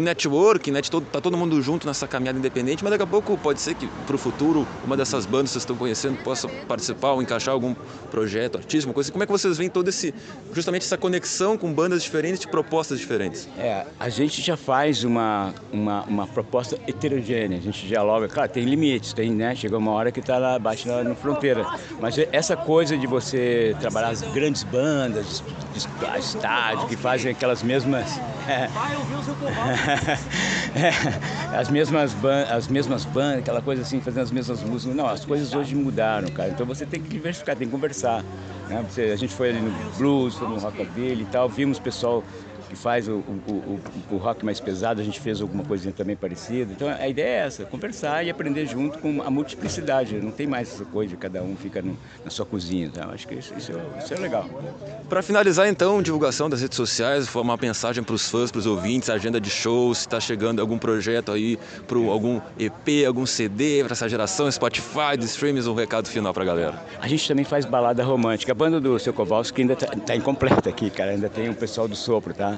network, né? Todo, tá todo mundo junto nessa caminhada independente, mas daqui a pouco pode ser que para o futuro uma dessas bandas que vocês estão conhecendo possa participar ou encaixar algum projeto artístico, coisa assim. Como é que vocês veem todo esse. justamente essa conexão com bandas diferentes, de propostas diferentes? É, a gente já faz uma, uma, uma proposta heterogênea, a gente dialoga, claro, tem limites, tem, né? Chega uma hora que está lá abaixo na, na fronteira. Mas essa coisa de você trabalhar as grandes bandas de estádio que fazem aquelas mesmas. as mesmas bandas, as mesmas bandas, aquela coisa assim, fazendo as mesmas músicas. Não, as coisas hoje mudaram, cara. Então você tem que diversificar, tem que conversar. Né? Você, a gente foi ali no blues, foi no rockabilly e tal, vimos pessoal que faz o, o, o, o, rock mais pesado, a gente fez alguma coisinha também parecida. Então a ideia é essa, conversar e aprender junto com a multiplicidade. Não tem mais essa coisa de cada um fica no, na sua cozinha. Tá? Acho que isso, isso, é, isso é legal. Para finalizar então, divulgação das redes sociais, uma mensagem para os fãs, para os ouvintes, agenda de shows, se está chegando algum projeto aí, para algum EP, algum CD para essa geração, Spotify, streams, um recado final para a galera. A gente também faz balada romântica. A banda do Seu Kowalski ainda está tá incompleta aqui, cara. Ainda tem um pessoal do sopro, tá?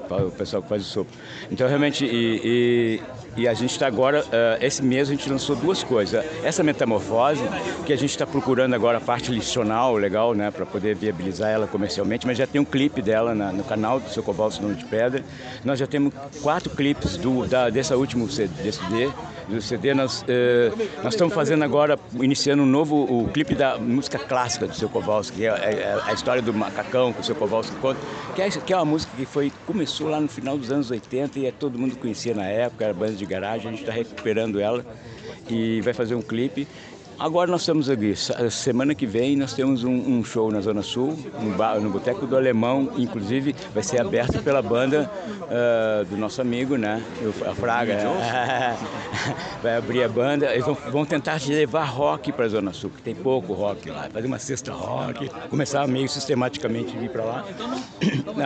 o pessoal que faz o sopro. Então, realmente, e, e, e a gente está agora, uh, esse mês a gente lançou duas coisas. Essa metamorfose, que a gente está procurando agora a parte licional, legal, né, para poder viabilizar ela comercialmente, mas já tem um clipe dela na, no canal do Seu Cobalto Nome de Pedra. Nós já temos quatro clipes do, da, dessa última CD, do CD. Nós, uh, nós estamos fazendo agora, iniciando um novo, o clipe da música clássica do Seu Kowalski, que é, é, a história do macacão que o Seu Kowalski conta, que é, que é uma música que foi começou lá no final dos anos 80 e é, todo mundo conhecia na época, era banda de garagem, a gente está recuperando ela e vai fazer um clipe. Agora nós estamos aqui, semana que vem nós temos um, um show na Zona Sul, no, bar, no Boteco do Alemão, inclusive vai ser aberto pela banda uh, do nosso amigo, né? A Fraga. vai abrir a banda, eles vão, vão tentar levar rock para a Zona Sul, que tem pouco rock lá, fazer uma cesta rock, começar meio sistematicamente vir para lá. Uh,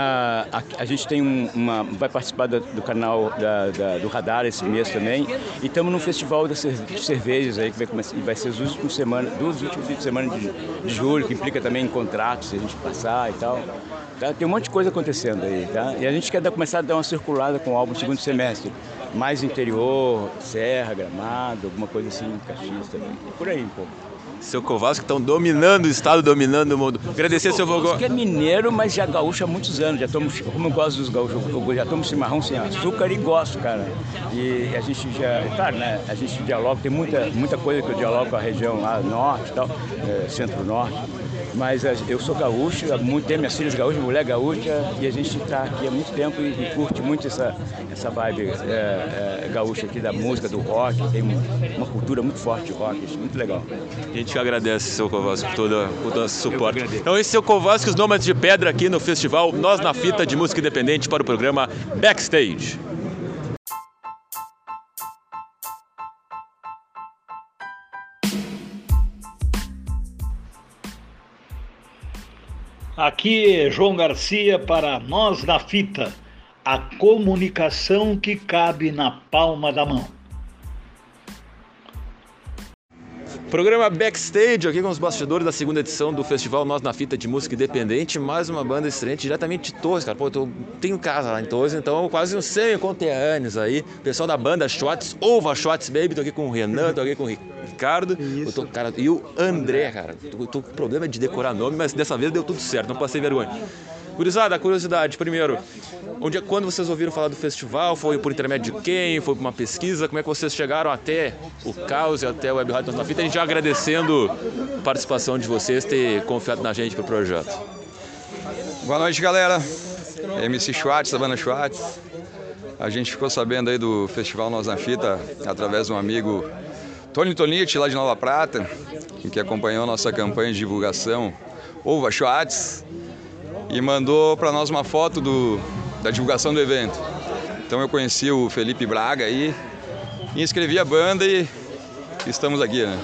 a, a, gente tem um, uma. vai participar da, do canal da, da, do Radar esse mês também, e estamos no festival de cervejas aí que vai, começar, vai ser duas últimas semanas, duas últimas de semana de, de julho, que implica também em contratos, se a gente passar e tal. Tá? Tem um monte de coisa acontecendo aí, tá? E a gente quer dar, começar a dar uma circulada com o álbum segundo semestre. Mais interior, Serra, Gramado, alguma coisa assim, Caxias também. Por aí um pouco seu Kowalski, que estão dominando o estado, dominando o mundo. Agradecer, seu Vogó. que é mineiro, mas já gaúcho há muitos anos. Já tomo, como eu gosto dos gaúchos, eu já tomo chimarrão sem açúcar e gosto, cara. E a gente já, claro, né? A gente dialoga, tem muita, muita coisa que eu dialogo com a região lá, norte e tal, é, centro-norte. Mas eu sou gaúcho, há muito tempo, minhas filhas gaúchas, mulher gaúcha, e a gente está aqui há muito tempo e, e, curte muito essa, essa vibe é, é, gaúcha aqui da música, do rock, tem uma cultura muito forte de rock, isso é muito legal. A gente que agradece, seu Kowalski, por todo, por todo esse suporte. Então esse é o Kowalski, os Nômades de Pedra aqui no festival Nós na Fita de Música Independente para o programa Backstage. Aqui é João Garcia para Nós na Fita, a comunicação que cabe na palma da mão. Programa Backstage, aqui com os bastidores da segunda edição do Festival Nós na Fita de Música Independente. Mais uma banda estreante diretamente de Torres, cara. Pô, eu tô, tenho casa lá em Torres, então quase uns 100 conterrâneos aí. Pessoal da banda Schwartz, Ova Schwartz Baby, tô aqui com o Renan, tô aqui com o Ricardo. Eu tô, cara, e o André, cara. Tô, tô com problema de decorar nome, mas dessa vez deu tudo certo, não passei vergonha. Gurizada, curiosidade, primeiro, onde, quando vocês ouviram falar do festival, foi por intermédio de quem? Foi por uma pesquisa? Como é que vocês chegaram até o Caos e até o Web Rádio na Fita? A gente já agradecendo a participação de vocês, ter confiado na gente para o projeto. Boa noite, galera. MC Schwartz, da banda Schwartz. A gente ficou sabendo aí do Festival Nós na Fita através de um amigo Tony Tonite, lá de Nova Prata, que acompanhou nossa campanha de divulgação Ova Schwartz e mandou para nós uma foto do, da divulgação do evento. Então eu conheci o Felipe Braga aí, inscrevi a banda e estamos aqui, né?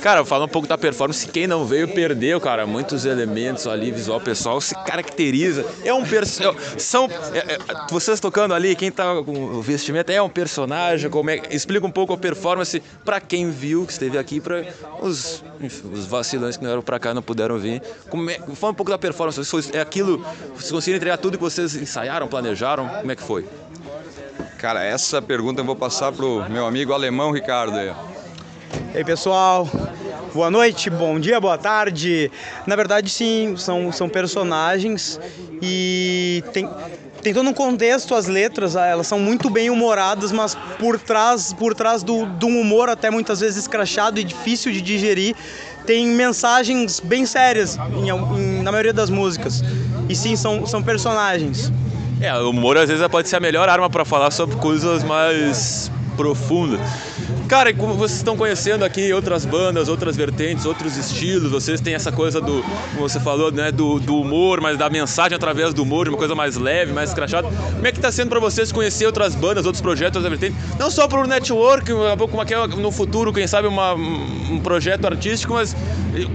Cara, fala um pouco da performance. Quem não veio perdeu, cara. Muitos elementos ali, visual pessoal se caracteriza. É um personagem. São. É, é, vocês tocando ali, quem tá com o vestimento é um personagem. Como é, explica um pouco a performance para quem viu, que esteve aqui, para os, os vacilantes que não eram para cá não puderam vir. Como é, fala um pouco da performance. É aquilo. Vocês conseguiram entregar tudo que vocês ensaiaram, planejaram? Como é que foi? Cara, essa pergunta eu vou passar pro meu amigo alemão Ricardo. E aí, pessoal, boa noite, bom dia, boa tarde. Na verdade, sim, são, são personagens e tem, tem todo um contexto as letras, ah, elas são muito bem humoradas, mas por trás, por trás do, do humor até muitas vezes escrachado e difícil de digerir, tem mensagens bem sérias em, em, na maioria das músicas. E sim, são, são personagens. É, o humor às vezes pode ser a melhor arma para falar sobre coisas mais profundas. Cara, como vocês estão conhecendo aqui outras bandas, outras vertentes, outros estilos, vocês têm essa coisa do, como você falou, né, do, do humor, mas da mensagem através do humor, de uma coisa mais leve, mais escrachada. Como é que está sendo para vocês conhecer outras bandas, outros projetos, outras vertentes? Não só para o network, como é é no futuro, quem sabe, uma, um projeto artístico, mas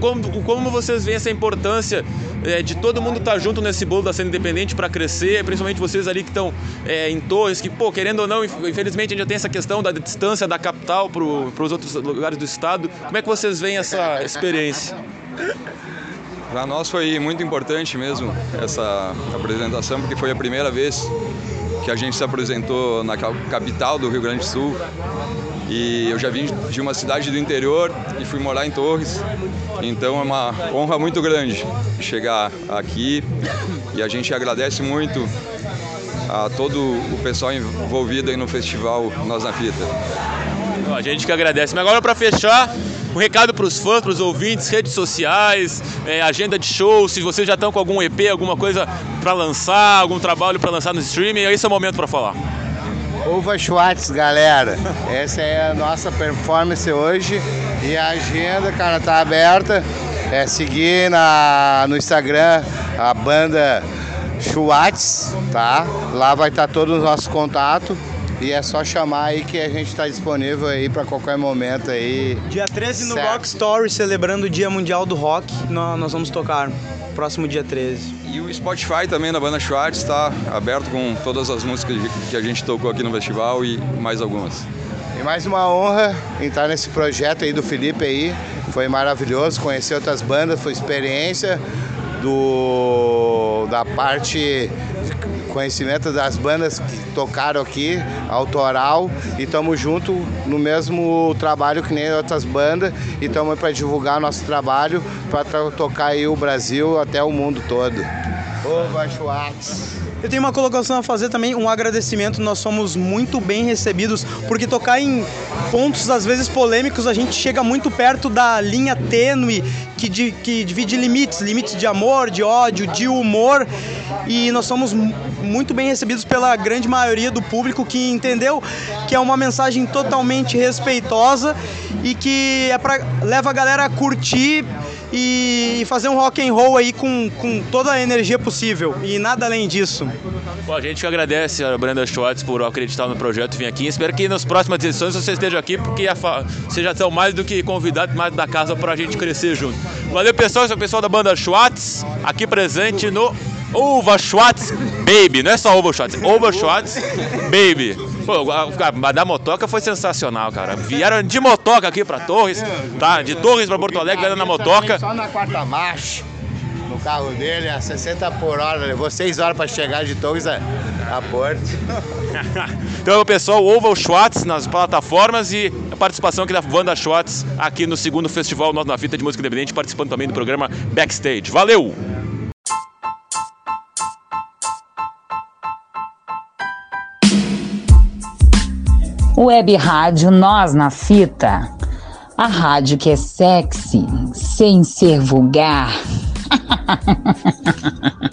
como, como vocês veem essa importância é, de todo mundo estar tá junto nesse bolo da cena independente para crescer, principalmente vocês ali que estão é, em Torres, que, pô, querendo ou não, infelizmente a gente já tem essa questão da distância da capital para os outros lugares do estado. Como é que vocês veem essa experiência? Para nós foi muito importante mesmo essa apresentação, porque foi a primeira vez que a gente se apresentou na capital do Rio Grande do Sul. E eu já vim de uma cidade do interior e fui morar em Torres. Então é uma honra muito grande chegar aqui e a gente agradece muito a todo o pessoal envolvido aí no festival Nós na Fita. A gente que agradece. Mas agora para fechar, um recado para os fãs, para os ouvintes, redes sociais, é, agenda de show, se vocês já estão com algum EP, alguma coisa para lançar, algum trabalho para lançar no streaming, esse é o momento para falar. Uva Schwartz, galera. Essa é a nossa performance hoje e a agenda, cara, tá aberta. É seguir na, no Instagram a banda Schwartz, tá? Lá vai estar tá todos os nossos contatos. E é só chamar aí que a gente está disponível aí para qualquer momento aí. Dia 13 no Rock Story, celebrando o Dia Mundial do Rock, nós vamos tocar. Próximo dia 13. E o Spotify também da banda Schwartz está aberto com todas as músicas que a gente tocou aqui no festival e mais algumas. E mais uma honra entrar nesse projeto aí do Felipe aí. Foi maravilhoso conhecer outras bandas, foi experiência do da parte conhecimento das bandas que tocaram aqui, autoral, e estamos junto no mesmo trabalho que nem outras bandas, e estamos para divulgar nosso trabalho, para tocar aí o Brasil até o mundo todo. Ova Schwartz. Eu tenho uma colocação a fazer também, um agradecimento. Nós somos muito bem recebidos, porque tocar em pontos às vezes polêmicos, a gente chega muito perto da linha tênue que, que divide limites limites de amor, de ódio, de humor. E nós somos mu- muito bem recebidos pela grande maioria do público que entendeu que é uma mensagem totalmente respeitosa e que é pra, leva a galera a curtir e fazer um rock and roll aí com, com toda a energia possível e nada além disso. Bom, a gente que agradece a Brenda Schwartz por acreditar no projeto e vir aqui. Espero que nas próximas edições você esteja aqui, porque fa- vocês já são mais do que convidados, mais da casa para a gente crescer junto. Valeu, pessoal. Esse é o pessoal da banda Schwartz, aqui presente no Uva Schwartz Baby. Não é só Uva Schwartz, Uva Schwartz Baby. Pô, a, da motoca foi sensacional, cara. Vieram de motoca aqui para Torres, tá? De Torres para Porto Alegre, vieram na motoca. Só na quarta marcha, no carro dele, a 60 por hora. Levou 6 horas para chegar de Torres a, a Porto. Então, o pessoal ouva o Schwartz nas plataformas e a participação aqui da banda Schwartz aqui no segundo festival Nós na Fita de Música Independente, participando também do programa Backstage. Valeu! Web Rádio Nós na Fita. A rádio que é sexy, sem ser vulgar.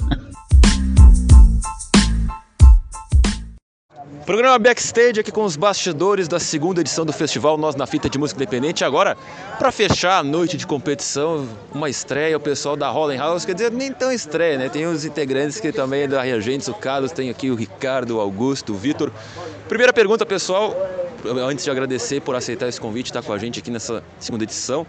Programa Backstage aqui com os bastidores da segunda edição do festival Nós na Fita de Música Independente. Agora, para fechar a noite de competição, uma estreia, o pessoal da Rolling House, quer dizer, nem tão estreia, né? Tem os integrantes que também da Reagentes, o Carlos, tem aqui o Ricardo, o Augusto, o Vitor. Primeira pergunta, pessoal, antes de agradecer por aceitar esse convite, estar com a gente aqui nessa segunda edição.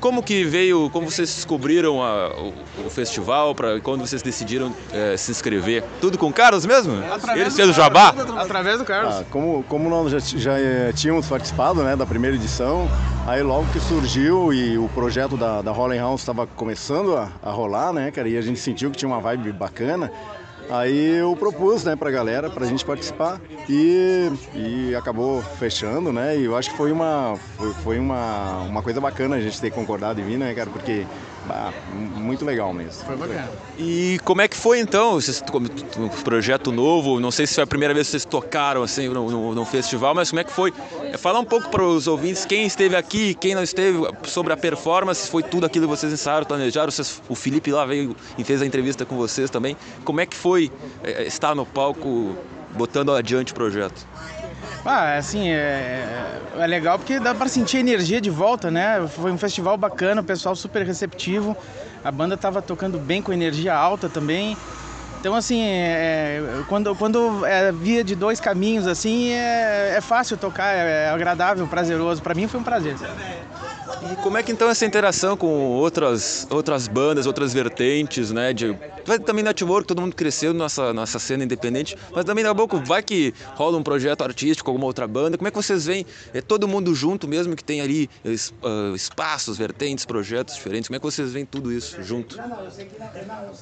Como que veio, como vocês descobriram a- o, o festival, para quando vocês decidiram eh, se inscrever? Tudo com o Carlos mesmo? Ele fez o jabá? Através do Carlos. Ah, como, como nós já, já eh, tínhamos participado né, da primeira edição, aí logo que surgiu e o projeto da, da Rolling House estava começando a, a rolar, né, cara, e a gente sentiu que tinha uma vibe bacana, aí eu propus, né, pra galera, pra gente participar. E, e acabou fechando, né, e eu acho que foi uma, foi, foi uma, uma coisa bacana a gente ter concordado em vir, né, cara, porque, bah, muito legal mesmo. Foi bacana. E como é que foi então? Um projeto novo, não sei se foi a primeira vez que vocês tocaram assim no, no- no festival, mas como é que foi? É, Falar um pouco para os ouvintes quem esteve aqui, quem não esteve, sobre a performance, foi tudo aquilo que vocês ensaiaram, planejaram. Vocês- o Felipe lá veio e fez a entrevista com vocês também. Como é que foi é, estar no palco botando adiante o projeto? Ah, assim, é, é legal porque dá pra sentir a energia de volta, né? Foi um festival bacana, o pessoal super receptivo. A banda tava tocando bem com energia alta também. Então, assim, é, quando, quando é via de dois caminhos, assim, é, é fácil tocar, é, agradável, prazeroso. Pra mim foi um prazer. E como é que então essa interação com outras, outras bandas, outras vertentes, né? De, também network, todo mundo cresceu nessa, nessa cena independente, mas também daqui a pouco vai que rola um projeto artístico, alguma outra banda. Como é que vocês veem? É todo mundo junto mesmo que tem ali ah, espaços, vertentes, projetos diferentes. Como é que vocês veem tudo isso junto?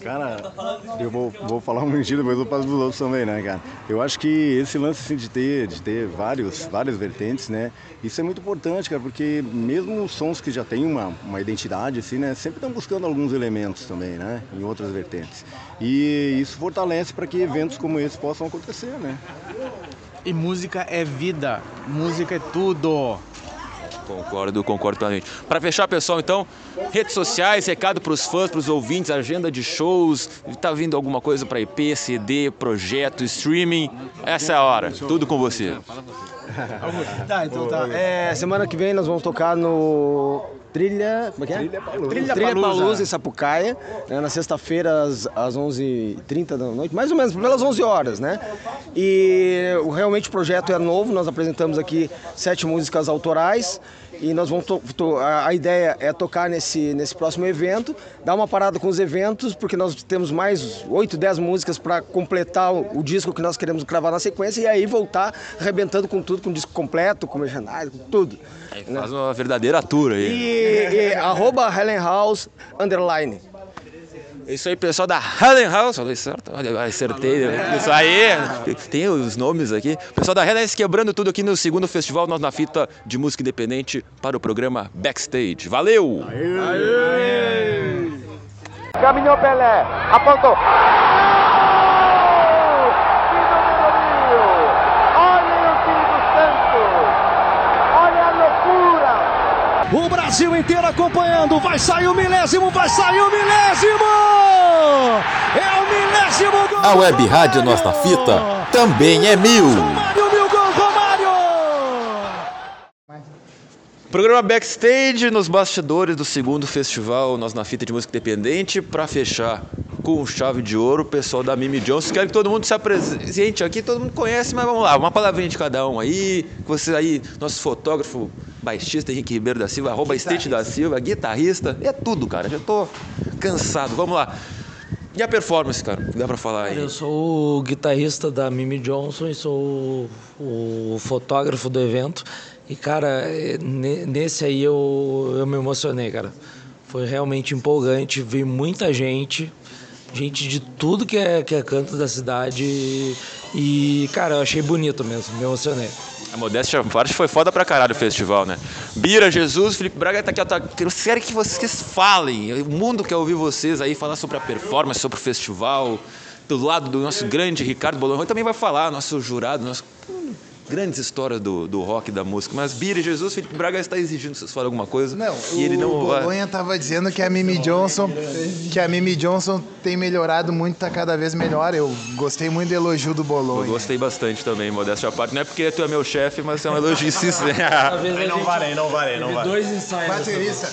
Cara, eu vou, vou falar um mentira, depois eu passo dos outros também, né, cara? Eu acho que esse lance assim, de ter, de ter vários, várias vertentes, né? Isso é muito importante, cara, porque mesmo os sons que já têm uma, uma identidade, assim, né? Sempre estão buscando alguns elementos também, né? Em outras vertentes. E isso fortalece para que eventos como esse possam acontecer, né? E música é vida, música é tudo. Concordo, concordo plenamente. Para fechar, pessoal, então, redes sociais, recado para os fãs, para os ouvintes, agenda de shows, tá vindo alguma coisa para EP, CD, projeto, streaming? Essa é a hora. Tudo com você. Tá, então tá. É, semana que vem nós vamos tocar no Trilha. Como é que é? Trilha Palusa. Trilha, Trilha Palusa, em Sapucaia, né, na sexta-feira às, às 11h30 da noite, mais ou menos, pelas 11 horas, né? E realmente o projeto é novo, nós apresentamos aqui sete músicas autorais. E nós vamos a, ideia é tocar nesse, nesse próximo evento, dar uma parada com os eventos, porque nós temos mais 8, 10 músicas para completar o, o disco que nós queremos gravar na sequência e aí voltar arrebentando com tudo, com o disco completo, com merchandising, com tudo. Aí faz uma verdadeira tour aí. E, e arroba Helen House underline. Isso aí, pessoal da Helen House, falei certo? Olha, acertei. né? Isso aí, tem os nomes aqui. Pessoal da Helen House quebrando tudo aqui no segundo festival Nós na Fita de Música Independente para o programa Backstage. Valeu! Caminhou Pelé, apontou. O Brasil inteiro acompanhando. Vai sair o milésimo, vai sair o milésimo! É o milésimo gol! A Web Rádio Nós na Fita também é mil. Programa Backstage nos bastidores do segundo festival Nós na Fita de Música Independente para fechar com chave de ouro o pessoal da Mimi Johnson. Quero que todo mundo se apresente aqui, todo mundo conhece, mas vamos lá, uma palavrinha de cada um aí. Você aí, nosso fotógrafo, baixista Henrique Ribeiro da Silva, arroba State da Silva, guitarrista, é tudo, cara. Já tô cansado. Vamos lá. E a performance, cara? Dá pra falar aí? Eu sou o guitarrista da Mimi Johnson e sou o, o fotógrafo do evento. E, cara, é, ne- nesse aí eu, eu me emocionei, cara. Foi realmente empolgante, vi muita gente, gente de tudo que é, que é canto da cidade. E, cara, eu achei bonito mesmo, me emocionei. A modéstia parte foi foda pra caralho o festival, né? Bira, Jesus, Felipe Braga tá aqui, ó, tá, quero que vocês falem. O mundo quer ouvir vocês aí falar sobre a performance, sobre o festival. Do lado do nosso grande Ricardo Bolonro também vai falar, nosso jurado, nosso grandes histórias do, do rock e da música. Mas Bira e Jesus, Felipe Braga está exigindo que vocês falem alguma coisa. Não, e ele não o. Bolonha tava dizendo que a Mimi Johnson, que a Mimi Johnson tem melhorado muito, tá cada vez melhor. Eu gostei muito do elogio do Eu Bolonha. gostei bastante também, modéstia à parte. Não é porque tu é meu chefe, mas é um elogio sincero. Não vale, não vale, não vale. dois ensaios. Baterista,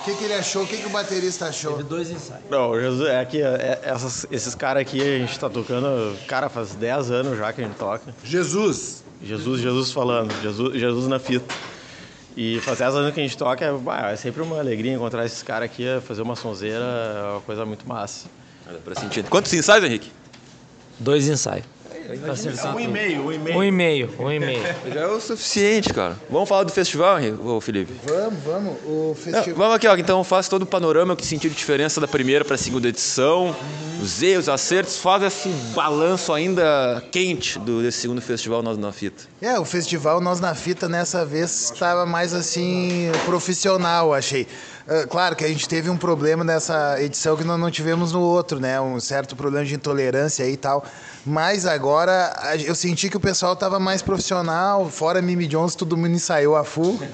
o que, que ele achou? O que, que o baterista achou? Teve dois ensaios. Não, Jesus, é que é, essas- esses caras aqui a gente tá tocando, cara, faz 10 anos já que a gente toca. Jesus. Jesus, Jesus falando, Jesus, Jesus na fita. E faz 10 anos que a gente toca, é, é sempre uma alegria encontrar esses caras aqui, fazer uma sonzeira, é uma coisa muito massa. Pra sentir. Quantos ensaios, Henrique? Dois ensaios. Pra acertar tudo. Um e meio, um e meio, um e meio. Já é o suficiente, cara. Vamos falar do festival, Henrique, ô Felipe? Vamos, vamos. O Não, festival. vamos aqui, ó. Então faz todo o panorama, o que sentiu de diferença da primeira para a segunda edição, os erros, os acertos, faz esse balanço ainda quente do, desse segundo festival Nós na Fita. É, o festival Nós na Fita nessa vez estava mais assim profissional, achei. Ah, claro que a gente teve um problema nessa edição que nós não tivemos no outro, né? Um certo problema de intolerância e tal. Mas agora eu senti que o pessoal estava mais profissional, fora Mimi Jones, todo mundo ensaiou a full.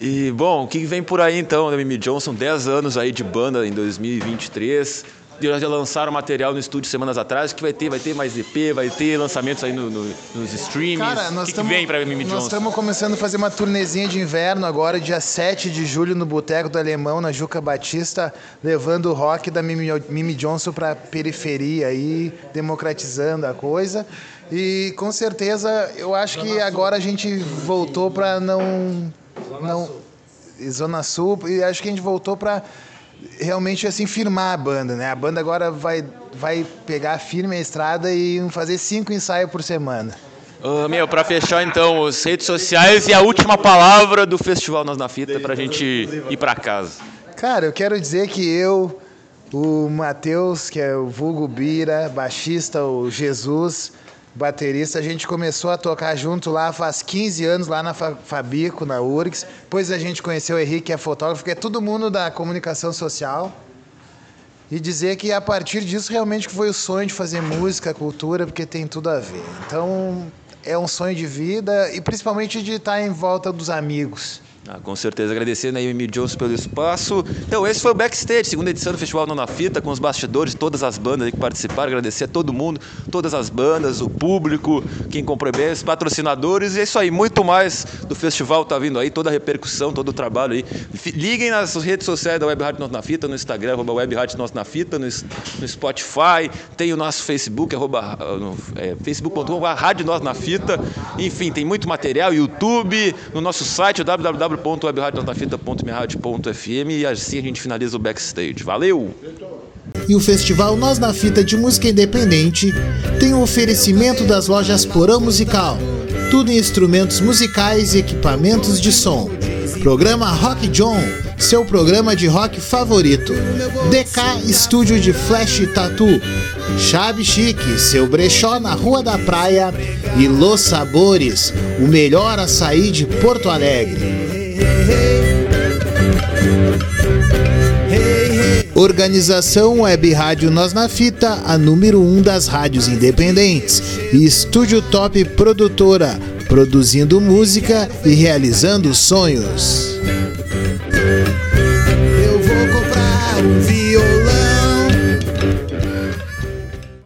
E, bom, o que vem por aí então, da Mimi Johnson? 10 anos aí de banda em 2023. Já já lançaram material no estúdio semanas atrás. Que vai ter? Vai ter mais EP, vai ter lançamentos aí no- no- nos streamings. Cara, o nós estamos vem pra Mimi Nós estamos começando a fazer uma turnezinha de inverno agora, dia 7 de julho, no Boteco do Alemão, na Juca Batista, levando o rock da Mimi, Mimi Johnson para periferia aí, democratizando a coisa. E com certeza eu acho que agora a gente voltou para não não Zona Sul e acho que a gente voltou para realmente assim firmar a banda, né? A banda agora vai vai pegar firme a estrada e fazer cinco ensaios por semana. Ô, meu, pra fechar então, as redes sociais e a última palavra do Festival Nós na Fita pra gente ir pra casa. Cara, eu quero dizer que eu, o Matheus, que é o vulgo Bira, baixista, o Jesus, baterista, a gente começou a tocar junto lá faz 15 anos, lá na Fa- Fabico, na URGS. Depois a gente conheceu o Henrique, que é fotógrafo, que é todo mundo da comunicação social. E dizer que a partir disso realmente foi o sonho de fazer música, cultura, porque tem tudo a ver. Então é um sonho de vida e principalmente de estar em volta dos amigos. Ah, com certeza, agradecendo aí o Emílio Jones pelo espaço. Então, esse foi o Backstage, segunda edição do Festival Não na Fita, com os bastidores, todas as bandas que participaram. Agradecer a todo mundo, todas as bandas, o público, quem comprou bem, os patrocinadores. E é isso aí, muito mais do festival tá vindo aí, toda a repercussão, todo o trabalho aí. Liguem nas redes sociais da Web Rádio Nós na Fita, no Instagram, arroba Web Rádio Nós na Fita, no, no Spotify, tem o nosso Facebook, arroba, ah, é, facebook.com, Rádio Nós na Fita. Enfim, tem muito material, YouTube, no nosso site, www.webradionosnafita.minharadio.fm e assim a gente finaliza o backstage. Valeu! E o Festival Nós na Fita de Música Independente tem o oferecimento das lojas Porão Musical, tudo em instrumentos musicais e equipamentos de som. Programa Rock John, seu programa de rock favorito. DK Estúdio de Flash Tattoo. Chave Chique, seu brechó na Rua da Praia. E Los Sabores, o melhor açaí de Porto Alegre. Organização Web Rádio Nós na Fita, a número 1 um das rádios independentes. Estúdio Top Produtora, produzindo música e realizando sonhos.